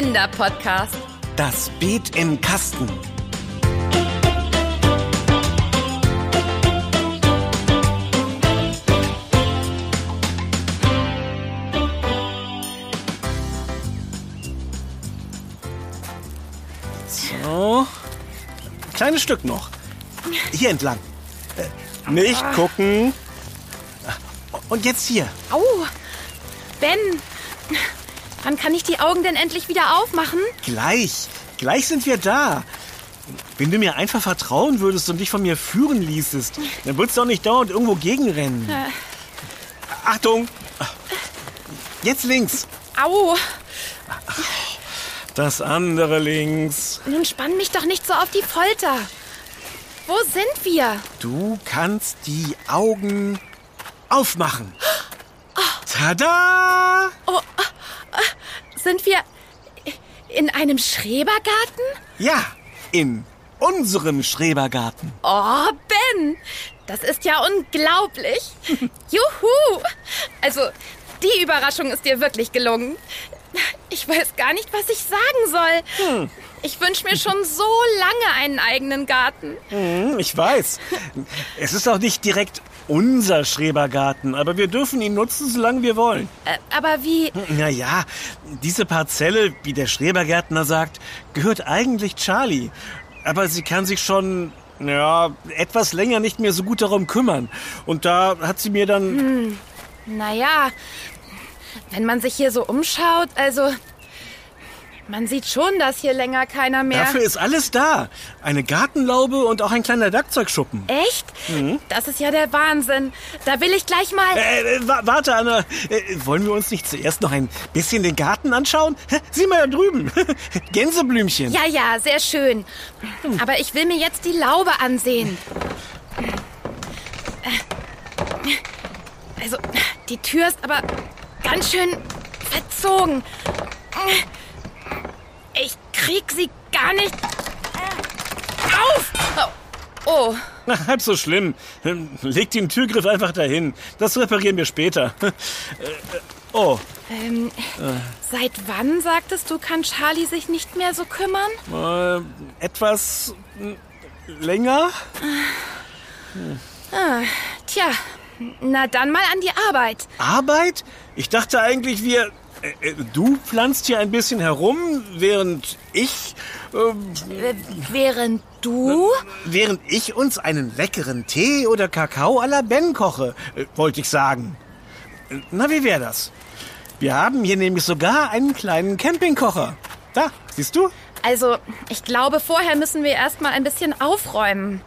Kinderpodcast. Das Beet im Kasten. So. Kleines Stück noch. Hier entlang. Äh, Nicht gucken. Und jetzt hier. Au, Ben, wann kann ich die Augen denn endlich wieder aufmachen? Gleich. Gleich sind wir da. Wenn du mir einfach vertrauen würdest und dich von mir führen ließest, dann würdest du auch nicht dauernd irgendwo gegenrennen. Achtung! Jetzt links. Au, Das andere links. nun spann mich doch nicht so auf die Folter. Wo sind wir? Du kannst die Augen aufmachen. Tada! Sind wir in einem Schrebergarten? Ja, in unserem Schrebergarten. Oh, Ben, das ist ja unglaublich. Juhu! Also, die Überraschung ist dir wirklich gelungen. Ich weiß gar nicht, was ich sagen soll. Ich wünsche mir schon so lange einen eigenen Garten. Hm, ich weiß. Es ist auch nicht direkt unser Schrebergarten, aber wir dürfen ihn nutzen, solange wir wollen. Äh, aber wie... Naja, diese Parzelle, wie der Schrebergärtner sagt, gehört eigentlich Charlie. Aber sie kann sich schon, ja, etwas länger nicht mehr so gut darum kümmern. Und da hat sie mir dann... Naja, wenn man sich hier so umschaut, also... Man sieht schon, dass hier länger keiner mehr... Dafür ist alles da. Eine Gartenlaube und auch ein kleiner Werkzeugschuppen. Echt? Das ist ja der Wahnsinn. Da will ich gleich mal... Äh, äh, wa- warte, Anna. Äh, wollen wir uns nicht zuerst noch ein bisschen den Garten anschauen? Sieh mal da drüben. Gänseblümchen. Ja, ja, sehr schön. Aber ich will mir jetzt die Laube ansehen. Also, die Tür ist aber ganz schön verzogen. Ich krieg sie gar nicht auf. Oh, Na, halb so schlimm. Leg den Türgriff einfach dahin. Das reparieren wir später. Äh, äh, Oh, ähm, seit wann, sagtest du, kann Charlie sich nicht mehr so kümmern? äh, etwas länger? Tja, na dann mal an die Arbeit. Arbeit? Ich dachte eigentlich, wir... Äh, äh, du pflanzt hier ein bisschen herum, während ich... Äh, Äh, Während du... während ich uns einen leckeren Tee oder Kakao à la Ben koche, äh, wollte ich sagen. Äh, Na, wie wäre das? Wir haben hier nämlich sogar einen kleinen Campingkocher. Da, siehst du? Also, ich glaube, vorher müssen wir erstmal ein bisschen aufräumen.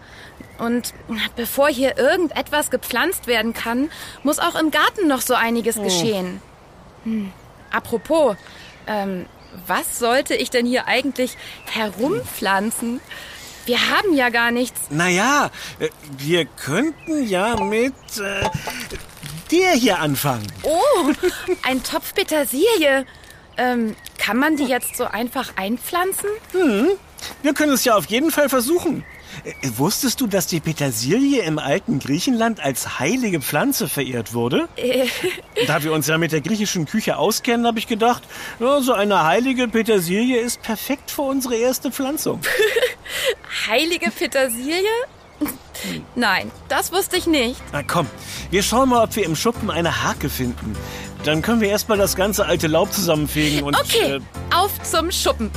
Und bevor hier irgendetwas gepflanzt werden kann, muss auch im Garten noch so einiges geschehen. Hm. Apropos, ähm, was sollte ich denn hier eigentlich herumpflanzen? Wir haben ja gar nichts. Naja, äh, wir könnten ja mit äh, dir hier anfangen. Oh, ein Topf Petersilie. Ähm, kann man die jetzt so einfach einpflanzen? Wir können es ja auf jeden Fall versuchen. Äh, Wusstest du, dass die Petersilie im alten Griechenland als heilige Pflanze verehrt wurde? Da wir uns ja mit der griechischen Küche auskennen, habe ich gedacht, ja, so eine heilige Petersilie ist perfekt für unsere erste Pflanzung. Heilige Petersilie? Nein, das wusste ich nicht. Na komm, wir schauen mal, ob wir im Schuppen eine Hake finden. Dann können wir erstmal das ganze alte Laub zusammenfegen und... Okay, Äh, auf zum Schuppen.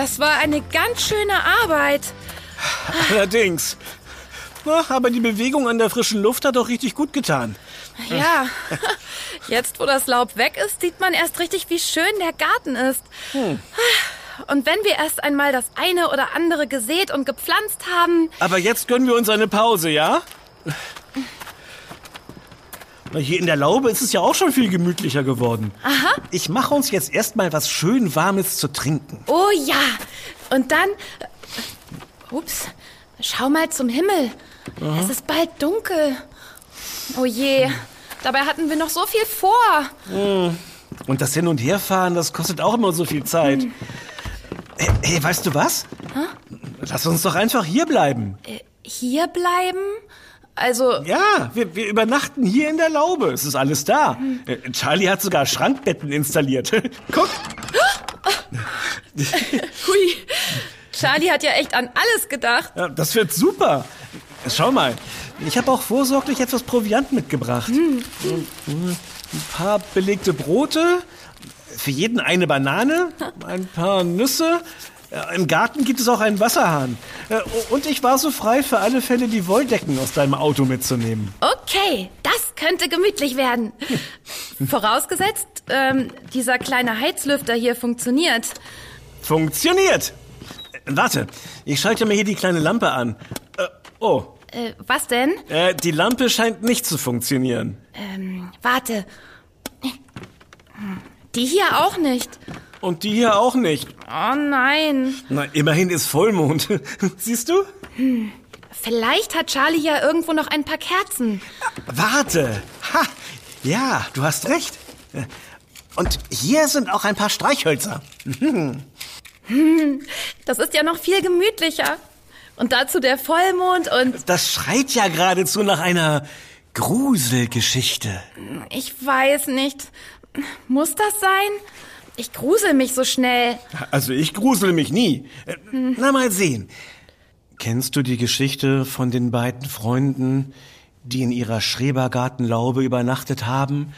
Das war eine ganz schöne Arbeit. allerdings. Aber die Bewegung an der frischen Luft hat doch richtig gut getan. Ja, jetzt wo das Laub weg ist, sieht man erst richtig, wie schön der Garten ist. Und wenn wir erst einmal das eine oder andere gesät und gepflanzt haben, Aber jetzt gönnen wir uns eine Pause, ja? Hier in der Laube ist es ja auch schon viel gemütlicher geworden. Aha. Ich mache uns jetzt erstmal was schön Warmes zu trinken. Oh ja. Und dann. Ups. Schau mal zum Himmel. Es ist bald dunkel. Oh je. Dabei hatten wir noch so viel vor. Und das Hin- und Herfahren, das kostet auch immer so viel Zeit. Hey, hey, weißt du was? Lass uns doch einfach hier bleiben. Äh, hier bleiben? Also. Ja, wir, wir übernachten hier in der Laube. Es ist alles da. Hm. Charlie hat sogar Schrankbetten installiert. Guck. Hui. Charlie hat ja echt an alles gedacht. Ja, das wird super. Schau mal, ich habe auch vorsorglich etwas Proviant mitgebracht. Hm. Ein paar belegte Brote, für jeden eine Banane, ein paar Nüsse. Im Garten gibt es auch einen Wasserhahn. Und ich war so frei, für alle Fälle die Wolldecken aus deinem Auto mitzunehmen. Okay, das könnte gemütlich werden. Vorausgesetzt, ähm, dieser kleine Heizlüfter hier funktioniert. Funktioniert! Warte, ich schalte mir hier die kleine Lampe an. Äh, oh. Äh, was denn? Äh, die Lampe scheint nicht zu funktionieren. Ähm, warte. Die hier auch nicht. Und die hier auch nicht. Oh nein. Na, immerhin ist Vollmond. Siehst du? Hm. Vielleicht hat Charlie ja irgendwo noch ein paar Kerzen. Warte. Ha! Ja, du hast recht. Und hier sind auch ein paar Streichhölzer. Das ist ja noch viel gemütlicher. Und dazu der Vollmond und... Das schreit ja geradezu nach einer Gruselgeschichte. Ich weiß nicht. Muss das sein? Ich grusel mich so schnell. Also ich grusel mich nie. Hm. Na mal sehen. Kennst du die Geschichte von den beiden Freunden, die in ihrer Schrebergartenlaube übernachtet haben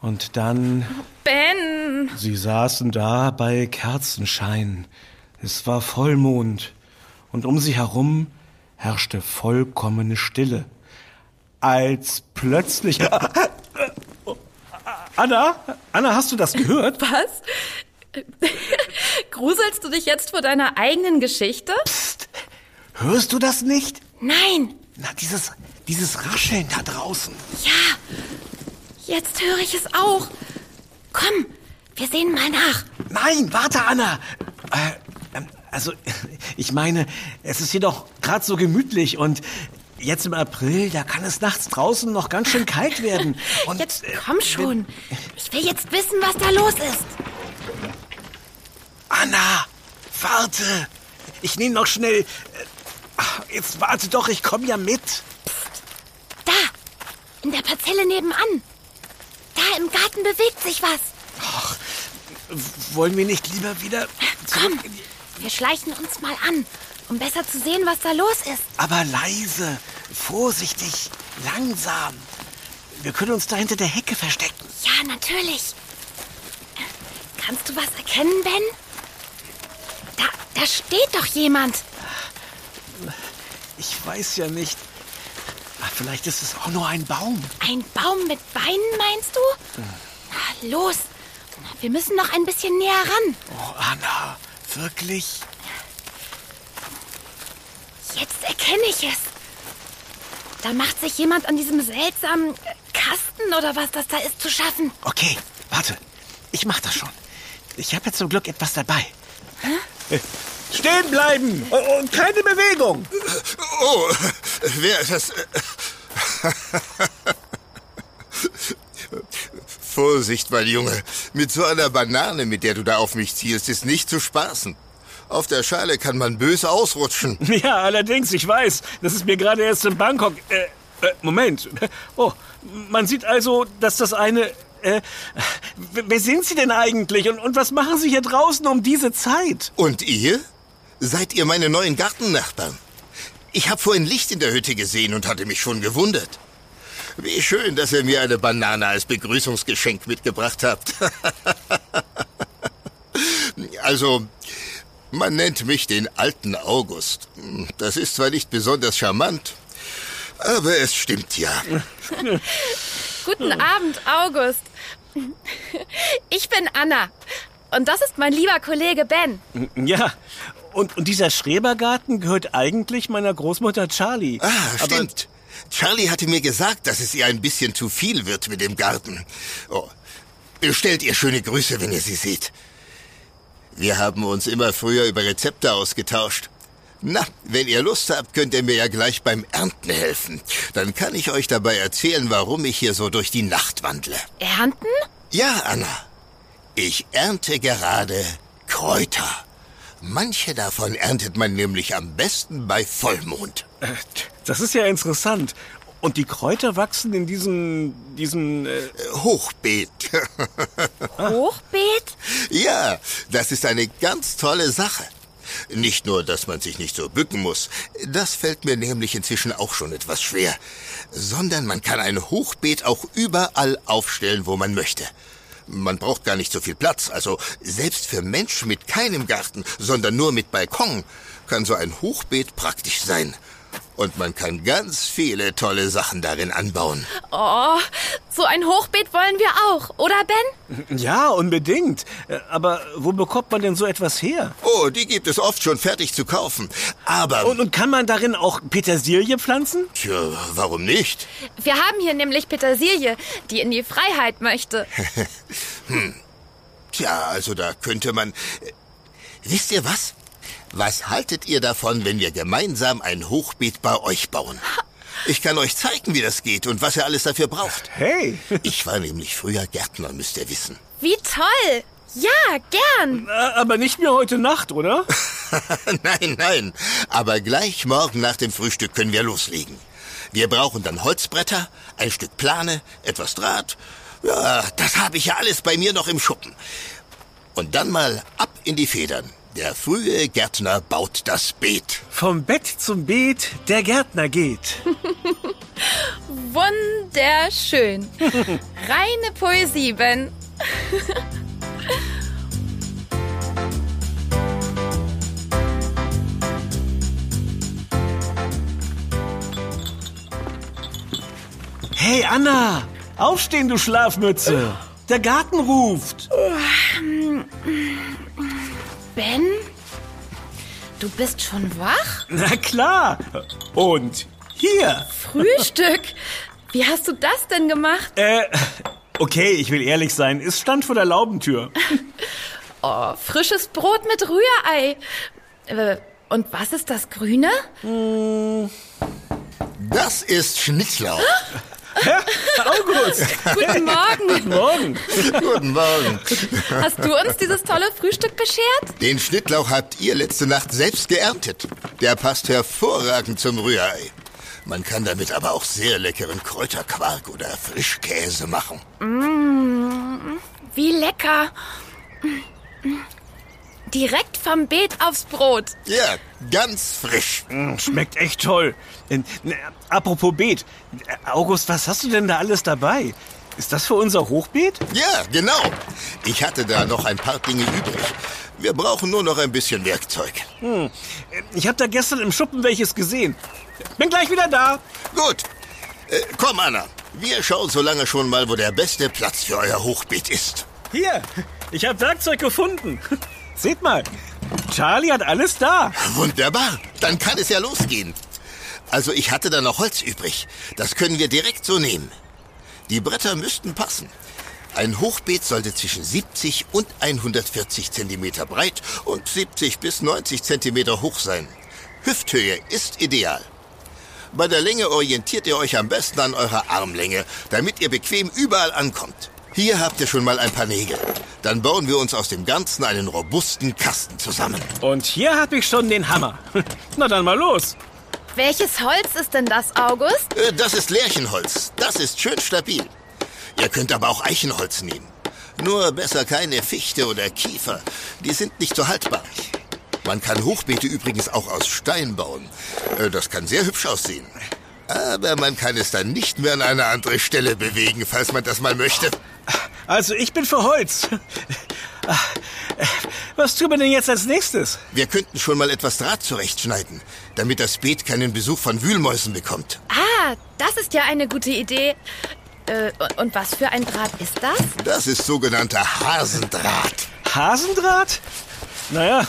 und dann... Ben! Sie saßen da bei Kerzenschein. Es war Vollmond und um sie herum herrschte vollkommene Stille. Als plötzlich... Anna? Anna, hast du das gehört? Was? Gruselst du dich jetzt vor deiner eigenen Geschichte? Psst. Hörst du das nicht? Nein. Na, dieses, dieses Rascheln da draußen. Ja. Jetzt höre ich es auch. Komm, wir sehen mal nach. Nein, warte, Anna. Äh, ähm, also, ich meine, es ist hier doch gerade so gemütlich und Jetzt im April, da kann es nachts draußen noch ganz schön kalt werden. Und jetzt äh, komm schon. Ich will jetzt wissen, was da los ist. Anna, warte. Ich nehme noch schnell. Äh, jetzt warte doch, ich komme ja mit. Psst. Da, in der Parzelle nebenan. Da im Garten bewegt sich was. Ach, wollen wir nicht lieber wieder. Komm, wir schleichen uns mal an um besser zu sehen, was da los ist. Aber leise, vorsichtig, langsam. Wir können uns da hinter der Hecke verstecken. Ja, natürlich. Kannst du was erkennen, Ben? Da, da steht doch jemand. Ich weiß ja nicht. Vielleicht ist es auch nur ein Baum. Ein Baum mit Beinen, meinst du? Hm. los, wir müssen noch ein bisschen näher ran. Oh, Anna, wirklich? Erkenne ich es. Da macht sich jemand an diesem seltsamen Kasten oder was das da ist zu schaffen. Okay, warte. Ich mach das schon. Ich habe jetzt zum Glück etwas dabei. Hä? Stehen bleiben und keine Bewegung. Oh, wer ist das? Vorsicht, mein Junge. Mit so einer Banane, mit der du da auf mich zielst, ist nicht zu spaßen. Auf der Schale kann man böse ausrutschen. Ja, allerdings, ich weiß. Das ist mir gerade erst in Bangkok. Äh, äh, Moment. Oh, man sieht also, dass das eine. Äh, wer sind Sie denn eigentlich und, und was machen Sie hier draußen um diese Zeit? Und ihr? Seid ihr meine neuen Gartennachbarn? Ich habe vorhin Licht in der Hütte gesehen und hatte mich schon gewundert. Wie schön, dass ihr mir eine Banane als Begrüßungsgeschenk mitgebracht habt. also, man nennt mich den alten August. Das ist zwar nicht besonders charmant, aber es stimmt ja. Guten Abend, August. Ich bin Anna. Und das ist mein lieber Kollege Ben. Ja, und, und dieser Schrebergarten gehört eigentlich meiner Großmutter Charlie. Ah, stimmt. Aber Charlie hatte mir gesagt, dass es ihr ein bisschen zu viel wird mit dem Garten. Oh, stellt ihr schöne Grüße, wenn ihr sie seht. Wir haben uns immer früher über Rezepte ausgetauscht. Na, wenn ihr Lust habt, könnt ihr mir ja gleich beim Ernten helfen. Dann kann ich euch dabei erzählen, warum ich hier so durch die Nacht wandle. Ernten? Ja, Anna. Ich ernte gerade Kräuter. Manche davon erntet man nämlich am besten bei Vollmond. Äh, das ist ja interessant. Und die Kräuter wachsen in diesem, diesem äh Hochbeet. Hochbeet? Ja, das ist eine ganz tolle Sache. Nicht nur, dass man sich nicht so bücken muss, das fällt mir nämlich inzwischen auch schon etwas schwer, sondern man kann ein Hochbeet auch überall aufstellen, wo man möchte. Man braucht gar nicht so viel Platz, also selbst für Menschen mit keinem Garten, sondern nur mit Balkon, kann so ein Hochbeet praktisch sein. Und man kann ganz viele tolle Sachen darin anbauen. Oh, so ein Hochbeet wollen wir auch, oder Ben? Ja, unbedingt. Aber wo bekommt man denn so etwas her? Oh, die gibt es oft schon fertig zu kaufen. Aber. Und, und kann man darin auch Petersilie pflanzen? Tja, warum nicht? Wir haben hier nämlich Petersilie, die in die Freiheit möchte. hm. Tja, also da könnte man. Äh, wisst ihr was? Was haltet ihr davon, wenn wir gemeinsam ein Hochbeet bei euch bauen? Ich kann euch zeigen, wie das geht und was ihr alles dafür braucht. Hey! ich war nämlich früher Gärtner, müsst ihr wissen. Wie toll! Ja, gern. Aber nicht mehr heute Nacht, oder? nein, nein. Aber gleich morgen nach dem Frühstück können wir loslegen. Wir brauchen dann Holzbretter, ein Stück Plane, etwas Draht. Ja, das habe ich ja alles bei mir noch im Schuppen. Und dann mal ab in die Federn. Der frühe Gärtner baut das Beet. Vom Bett zum Beet, der Gärtner geht. Wunderschön. Reine Poesie, Ben. Hey Anna, aufstehen, du Schlafmütze. Der Garten ruft. Du bist schon wach? Na klar. Und hier. Frühstück? Wie hast du das denn gemacht? Äh, okay, ich will ehrlich sein. Es stand vor der Laubentür. oh, frisches Brot mit Rührei. Äh, und was ist das Grüne? Das ist Schnittlauch. August! Guten Morgen! Guten Morgen! Guten Morgen! Hast du uns dieses tolle Frühstück beschert? Den Schnittlauch habt ihr letzte Nacht selbst geerntet. Der passt hervorragend zum Rührei. Man kann damit aber auch sehr leckeren Kräuterquark oder Frischkäse machen. Mmh, wie lecker! Direkt vom Beet aufs Brot. Ja, ganz frisch. Mm, schmeckt echt toll. Apropos Beet. August, was hast du denn da alles dabei? Ist das für unser Hochbeet? Ja, genau. Ich hatte da noch ein paar Dinge übrig. Wir brauchen nur noch ein bisschen Werkzeug. Hm. Ich habe da gestern im Schuppen welches gesehen. Bin gleich wieder da. Gut. Äh, komm, Anna. Wir schauen so lange schon mal, wo der beste Platz für euer Hochbeet ist. Hier, ich habe Werkzeug gefunden. Seht mal, Charlie hat alles da. Wunderbar, dann kann es ja losgehen. Also ich hatte da noch Holz übrig. Das können wir direkt so nehmen. Die Bretter müssten passen. Ein Hochbeet sollte zwischen 70 und 140 Zentimeter breit und 70 bis 90 Zentimeter hoch sein. Hüfthöhe ist ideal. Bei der Länge orientiert ihr euch am besten an eurer Armlänge, damit ihr bequem überall ankommt. Hier habt ihr schon mal ein paar Nägel. Dann bauen wir uns aus dem Ganzen einen robusten Kasten zusammen. Und hier habe ich schon den Hammer. Na dann mal los. Welches Holz ist denn das, August? Äh, das ist Lärchenholz. Das ist schön stabil. Ihr könnt aber auch Eichenholz nehmen. Nur besser keine Fichte oder Kiefer. Die sind nicht so haltbar. Man kann Hochbeete übrigens auch aus Stein bauen. Äh, das kann sehr hübsch aussehen. Aber man kann es dann nicht mehr an eine andere Stelle bewegen, falls man das mal möchte. Also ich bin für Holz. Was tun wir denn jetzt als nächstes? Wir könnten schon mal etwas Draht zurechtschneiden, damit das Beet keinen Besuch von Wühlmäusen bekommt. Ah, das ist ja eine gute Idee. Äh, und was für ein Draht ist das? Das ist sogenannter Hasendraht. Hasendraht? Naja,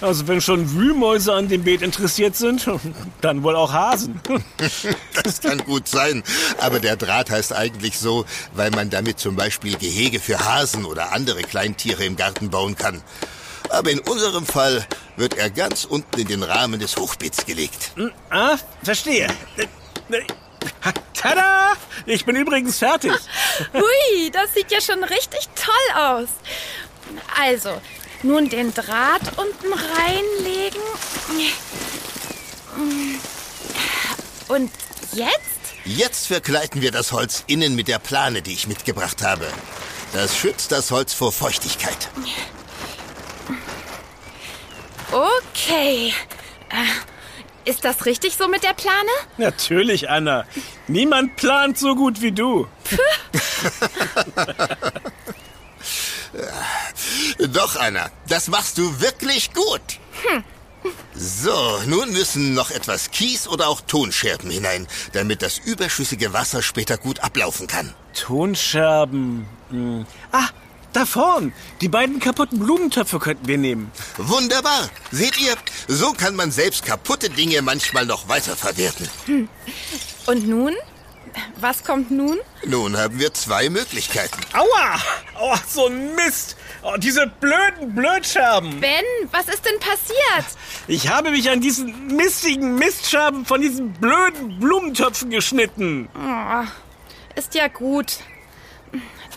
also wenn schon Wühlmäuse an dem Beet interessiert sind, dann wohl auch Hasen. das kann gut sein. Aber der Draht heißt eigentlich so, weil man damit zum Beispiel Gehege für Hasen oder andere Kleintiere im Garten bauen kann. Aber in unserem Fall wird er ganz unten in den Rahmen des Hochbeets gelegt. Hm, ah, verstehe. Tada! Ich bin übrigens fertig. Hui, das sieht ja schon richtig toll aus. Also, Nun den Draht unten reinlegen. Und jetzt? Jetzt verkleiden wir das Holz innen mit der Plane, die ich mitgebracht habe. Das schützt das Holz vor Feuchtigkeit. Okay. Äh, ist das richtig so mit der Plane? Natürlich, Anna. Niemand plant so gut wie du. Doch, Anna, das machst du wirklich gut. Hm. So, nun müssen noch etwas Kies oder auch Tonscherben hinein, damit das überschüssige Wasser später gut ablaufen kann. Tonscherben. Hm. Ah, da vorn. Die beiden kaputten Blumentöpfe könnten wir nehmen. Wunderbar. Seht ihr, so kann man selbst kaputte Dinge manchmal noch weiterverwerten. Hm. Und nun? Was kommt nun? Nun haben wir zwei Möglichkeiten. Aua! Oh, so ein Mist! Oh, diese blöden Blödscherben! Ben, was ist denn passiert? Ich habe mich an diesen mistigen Mistscherben von diesen blöden Blumentöpfen geschnitten. Oh, ist ja gut.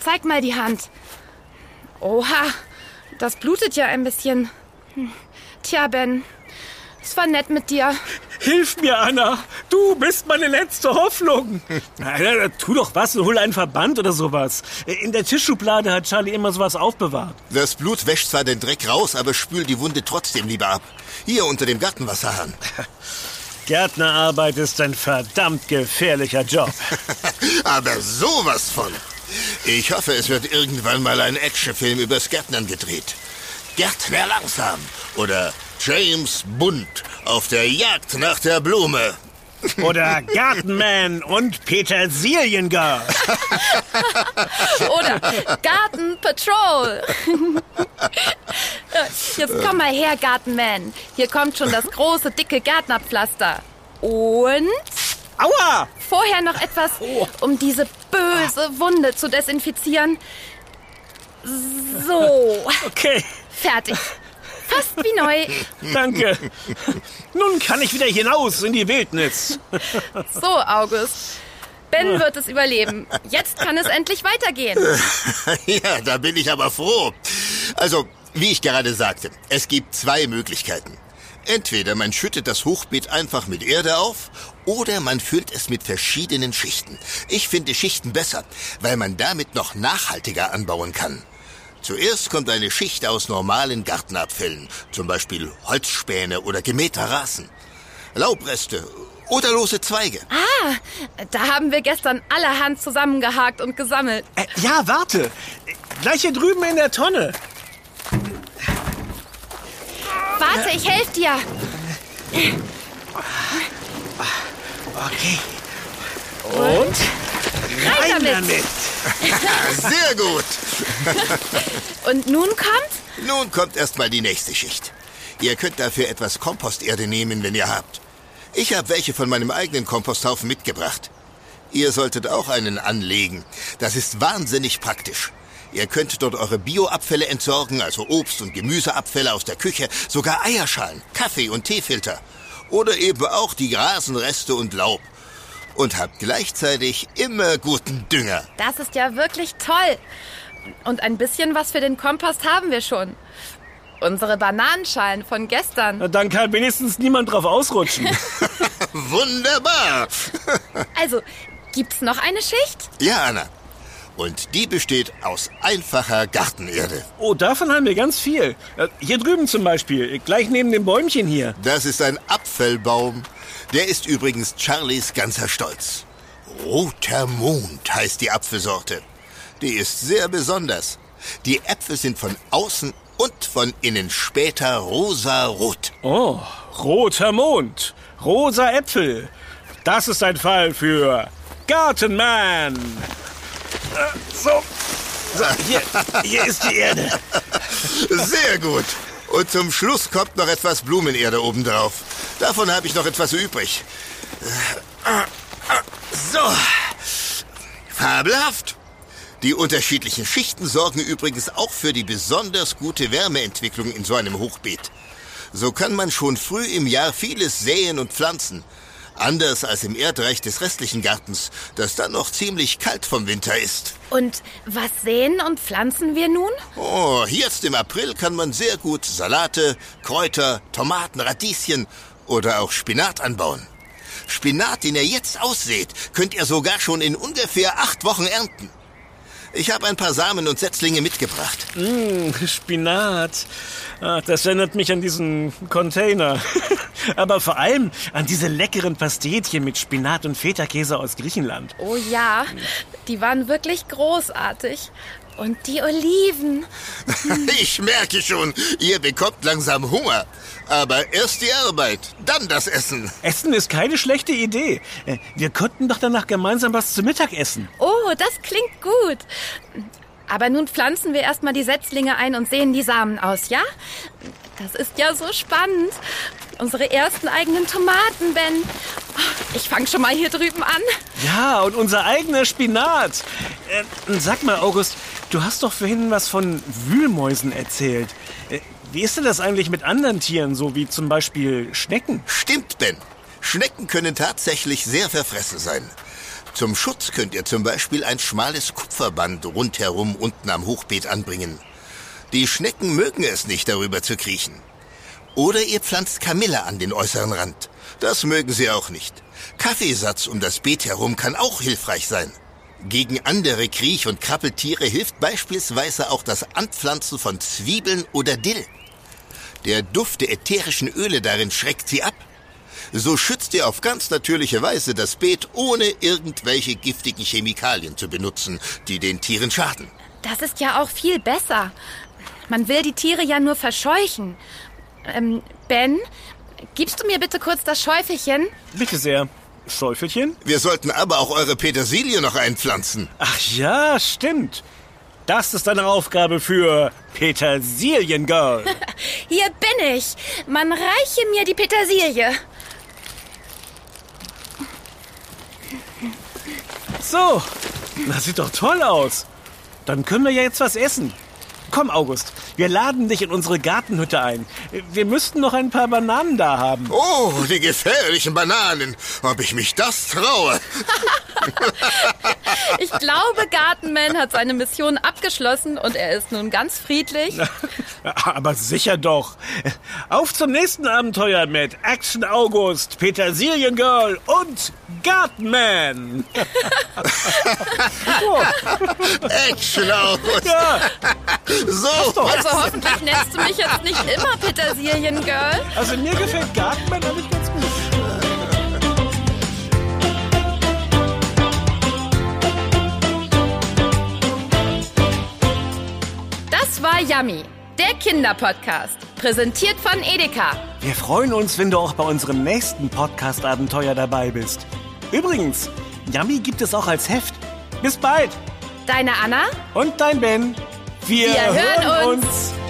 Zeig mal die Hand. Oha, das blutet ja ein bisschen. Tja, Ben, es war nett mit dir. Hilf mir, Anna. Du bist meine letzte Hoffnung. Na, tu doch was und hol einen Verband oder sowas. In der Tischschublade hat Charlie immer sowas aufbewahrt. Das Blut wäscht zwar den Dreck raus, aber spült die Wunde trotzdem lieber ab. Hier unter dem Gartenwasserhahn. Gärtnerarbeit ist ein verdammt gefährlicher Job. aber sowas von. Ich hoffe, es wird irgendwann mal ein Actionfilm übers Gärtnern gedreht. Gärtner langsam oder James Bunt auf der Jagd nach der Blume. Oder Gartenman und Petersiliengar. Oder Garten Patrol. Jetzt komm mal her, Gartenman. Hier kommt schon das große, dicke Gärtnerpflaster. Und... Aua! Vorher noch etwas, um diese böse Wunde zu desinfizieren. So. Okay. Fertig. Fast wie neu. Danke. Nun kann ich wieder hinaus in die Wildnis. So, August. Ben wird es überleben. Jetzt kann es endlich weitergehen. Ja, da bin ich aber froh. Also, wie ich gerade sagte, es gibt zwei Möglichkeiten. Entweder man schüttet das Hochbeet einfach mit Erde auf oder man füllt es mit verschiedenen Schichten. Ich finde Schichten besser, weil man damit noch nachhaltiger anbauen kann. Zuerst kommt eine Schicht aus normalen Gartenabfällen, zum Beispiel Holzspäne oder gemähter Rasen, Laubreste oder lose Zweige. Ah, da haben wir gestern allerhand zusammengehakt und gesammelt. Äh, ja, warte. Gleich hier drüben in der Tonne. Warte, ich helfe dir. Okay. Und? Rein damit. damit. Sehr gut. Und nun kommt? Nun kommt erstmal die nächste Schicht. Ihr könnt dafür etwas Komposterde nehmen, wenn ihr habt. Ich habe welche von meinem eigenen Komposthaufen mitgebracht. Ihr solltet auch einen anlegen. Das ist wahnsinnig praktisch. Ihr könnt dort eure Bioabfälle entsorgen, also Obst- und Gemüseabfälle aus der Küche, sogar Eierschalen, Kaffee- und Teefilter. Oder eben auch die Rasenreste und Laub. Und habt gleichzeitig immer guten Dünger. Das ist ja wirklich toll. Und ein bisschen was für den Kompost haben wir schon. Unsere Bananenschalen von gestern. Na, Dann kann wenigstens niemand drauf ausrutschen. Wunderbar. Also, gibt's noch eine Schicht? Ja, Anna. Und die besteht aus einfacher Gartenerde. Oh, davon haben wir ganz viel. Äh, Hier drüben zum Beispiel, gleich neben dem Bäumchen hier. Das ist ein Apfelbaum. Der ist übrigens Charlies ganzer Stolz. Roter Mond heißt die Apfelsorte. Die ist sehr besonders. Die Äpfel sind von außen und von innen später rosa-rot. Oh, roter Mond, rosa Äpfel. Das ist ein Fall für Gartenman. Äh, So, so hier, hier ist die Erde. Sehr gut. Und zum Schluss kommt noch etwas Blumenerde obendrauf. Davon habe ich noch etwas übrig. So. Fabelhaft. Die unterschiedlichen Schichten sorgen übrigens auch für die besonders gute Wärmeentwicklung in so einem Hochbeet. So kann man schon früh im Jahr vieles säen und pflanzen. Anders als im Erdreich des restlichen Gartens, das dann noch ziemlich kalt vom Winter ist. Und was säen und pflanzen wir nun? Oh, jetzt im April kann man sehr gut Salate, Kräuter, Tomaten, Radieschen oder auch Spinat anbauen. Spinat, den ihr jetzt ausseht, könnt ihr sogar schon in ungefähr acht Wochen ernten. Ich habe ein paar Samen und Setzlinge mitgebracht. Mmh, Spinat. Ach, das erinnert mich an diesen Container. Aber vor allem an diese leckeren Pastetchen mit Spinat und Feta-Käse aus Griechenland. Oh ja, die waren wirklich großartig. Und die Oliven. Ich merke schon, ihr bekommt langsam Hunger. Aber erst die Arbeit, dann das Essen. Essen ist keine schlechte Idee. Äh, wir könnten doch danach gemeinsam was zu Mittag essen. Oh, das klingt gut. Aber nun pflanzen wir erstmal die Setzlinge ein und sehen die Samen aus, ja? Das ist ja so spannend. Unsere ersten eigenen Tomaten, Ben. Ich fange schon mal hier drüben an. Ja, und unser eigener Spinat. Äh, sag mal, August, du hast doch vorhin was von Wühlmäusen erzählt. Äh, wie ist denn das eigentlich mit anderen Tieren, so wie zum Beispiel Schnecken? Stimmt, Ben. Schnecken können tatsächlich sehr verfressen sein. Zum Schutz könnt ihr zum Beispiel ein schmales Kupferband rundherum unten am Hochbeet anbringen. Die Schnecken mögen es nicht, darüber zu kriechen. Oder ihr pflanzt Kamille an den äußeren Rand. Das mögen sie auch nicht. Kaffeesatz um das Beet herum kann auch hilfreich sein. Gegen andere Kriech- und Krabbeltiere hilft beispielsweise auch das Anpflanzen von Zwiebeln oder Dill. Der Duft der ätherischen Öle darin schreckt sie ab. So schützt ihr auf ganz natürliche Weise das Beet, ohne irgendwelche giftigen Chemikalien zu benutzen, die den Tieren schaden. Das ist ja auch viel besser. Man will die Tiere ja nur verscheuchen. Ähm, Ben, gibst du mir bitte kurz das Schäufelchen? Bitte sehr. Schäufelchen? Wir sollten aber auch eure Petersilie noch einpflanzen. Ach ja, stimmt. Das ist eine Aufgabe für Petersiliengirl. Hier bin ich. Man reiche mir die Petersilie. So, das sieht doch toll aus. Dann können wir ja jetzt was essen. Komm, August, wir laden dich in unsere Gartenhütte ein. Wir müssten noch ein paar Bananen da haben. Oh, die gefährlichen Bananen. Ob ich mich das traue. ich glaube, Gartenman hat seine Mission abgeschlossen und er ist nun ganz friedlich. Aber sicher doch. Auf zum nächsten Abenteuer mit Action August, Petersilien Girl und Gartenman. Action August. Ja. So. Also hoffentlich nennst du mich jetzt nicht immer Petersilien-Girl. Also mir gefällt Gartenmann damit ganz gut. Das war Yummy, der Kinderpodcast, präsentiert von Edeka. Wir freuen uns, wenn du auch bei unserem nächsten Podcast-Abenteuer dabei bist. Übrigens, Yummy gibt es auch als Heft. Bis bald. Deine Anna und dein Ben. Wir, Wir hören, uns. uns.